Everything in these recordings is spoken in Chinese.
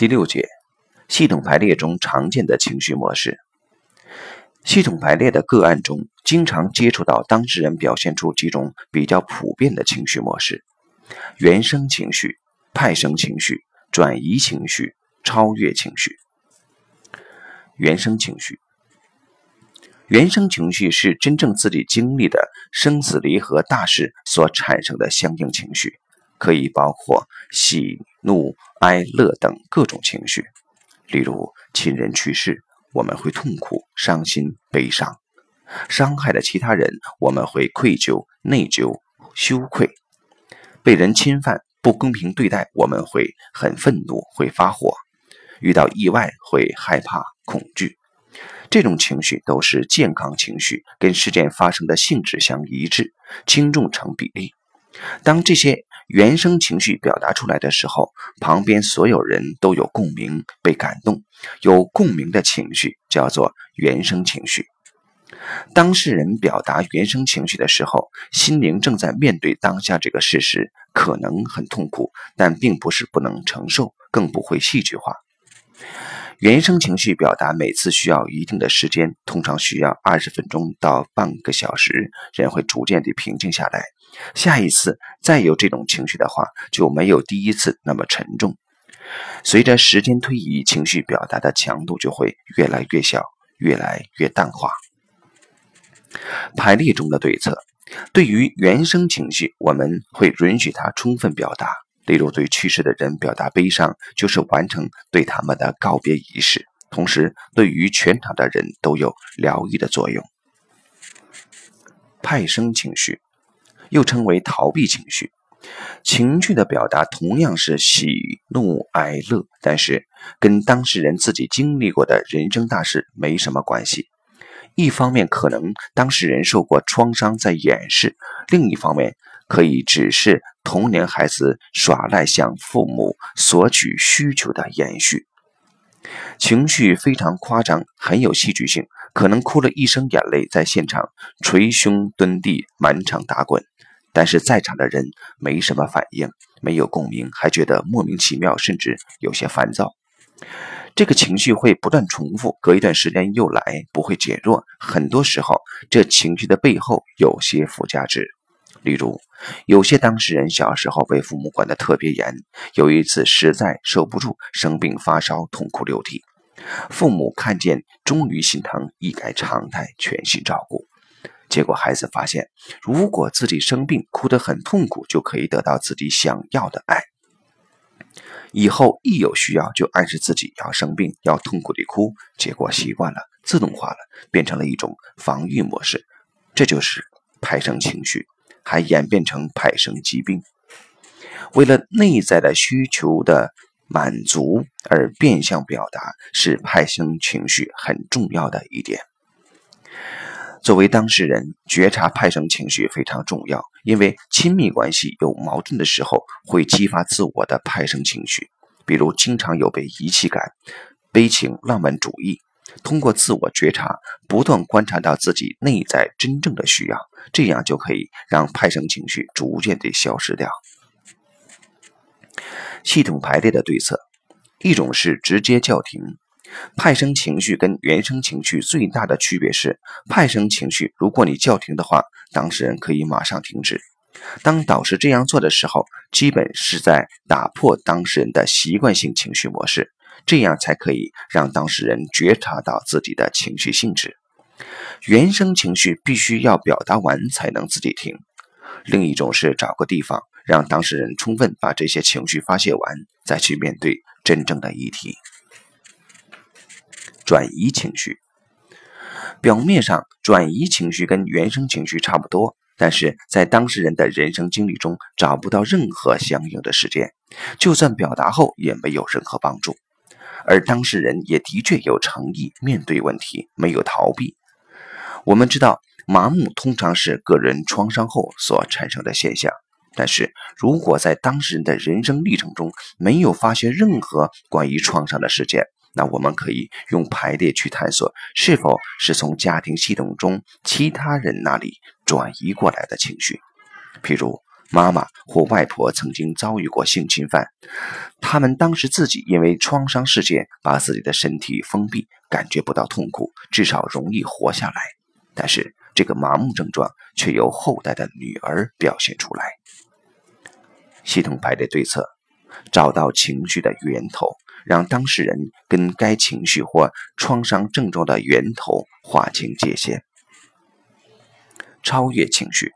第六节，系统排列中常见的情绪模式。系统排列的个案中，经常接触到当事人表现出几种比较普遍的情绪模式：原生情绪、派生情绪、转移情绪、超越情绪。原生情绪，原生情绪是真正自己经历的生死离合大事所产生的相应情绪，可以包括喜怒哀乐等各种情绪。例如，亲人去世。我们会痛苦、伤心、悲伤；伤害了其他人，我们会愧疚、内疚、羞愧；被人侵犯、不公平对待，我们会很愤怒、会发火；遇到意外会害怕、恐惧。这种情绪都是健康情绪，跟事件发生的性质相一致，轻重成比例。当这些原生情绪表达出来的时候，旁边所有人都有共鸣，被感动。有共鸣的情绪叫做原生情绪。当事人表达原生情绪的时候，心灵正在面对当下这个事实，可能很痛苦，但并不是不能承受，更不会戏剧化。原生情绪表达每次需要一定的时间，通常需要二十分钟到半个小时，人会逐渐的平静下来。下一次再有这种情绪的话，就没有第一次那么沉重。随着时间推移，情绪表达的强度就会越来越小，越来越淡化。排列中的对策，对于原生情绪，我们会允许它充分表达。例如，对去世的人表达悲伤，就是完成对他们的告别仪式，同时对于全场的人都有疗愈的作用。派生情绪。又称为逃避情绪，情绪的表达同样是喜怒哀乐，但是跟当事人自己经历过的人生大事没什么关系。一方面可能当事人受过创伤在掩饰，另一方面可以只是童年孩子耍赖向父母索取需求的延续。情绪非常夸张，很有戏剧性，可能哭了一身眼泪，在现场捶胸蹲地，满场打滚。但是在场的人没什么反应，没有共鸣，还觉得莫名其妙，甚至有些烦躁。这个情绪会不断重复，隔一段时间又来，不会减弱。很多时候，这情绪的背后有些附加值。例如，有些当事人小时候被父母管得特别严，有一次实在受不住，生病发烧，痛哭流涕，父母看见终于心疼，一改常态，全心照顾。结果孩子发现，如果自己生病哭得很痛苦，就可以得到自己想要的爱。以后一有需要就暗示自己要生病，要痛苦地哭。结果习惯了，自动化了，变成了一种防御模式。这就是派生情绪，还演变成派生疾病。为了内在的需求的满足而变相表达，是派生情绪很重要的一点。作为当事人，觉察派生情绪非常重要，因为亲密关系有矛盾的时候，会激发自我的派生情绪。比如，经常有被遗弃感、悲情、浪漫主义。通过自我觉察，不断观察到自己内在真正的需要，这样就可以让派生情绪逐渐的消失掉。系统排列的对策，一种是直接叫停。派生情绪跟原生情绪最大的区别是，派生情绪如果你叫停的话，当事人可以马上停止。当导师这样做的时候，基本是在打破当事人的习惯性情绪模式，这样才可以让当事人觉察到自己的情绪性质。原生情绪必须要表达完才能自己停。另一种是找个地方，让当事人充分把这些情绪发泄完，再去面对真正的议题。转移情绪，表面上转移情绪跟原生情绪差不多，但是在当事人的人生经历中找不到任何相应的事件，就算表达后也没有任何帮助。而当事人也的确有诚意面对问题，没有逃避。我们知道，麻木通常是个人创伤后所产生的现象，但是如果在当事人的人生历程中没有发现任何关于创伤的事件，那我们可以用排列去探索，是否是从家庭系统中其他人那里转移过来的情绪，譬如妈妈或外婆曾经遭遇过性侵犯，他们当时自己因为创伤事件把自己的身体封闭，感觉不到痛苦，至少容易活下来。但是这个麻木症状却由后代的女儿表现出来。系统排列对策，找到情绪的源头，让当事人跟该情绪或创伤症状的源头划清界限。超越情绪，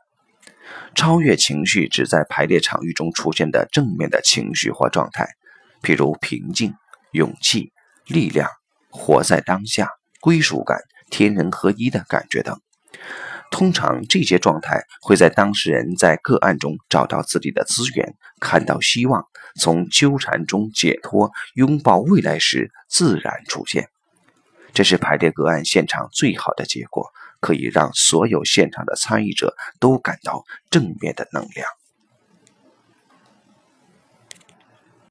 超越情绪指在排列场域中出现的正面的情绪或状态，譬如平静、勇气、力量、活在当下、归属感、天人合一的感觉等。通常这些状态会在当事人在个案中找到自己的资源，看到希望，从纠缠中解脱，拥抱未来时自然出现。这是排列个案现场最好的结果，可以让所有现场的参与者都感到正面的能量。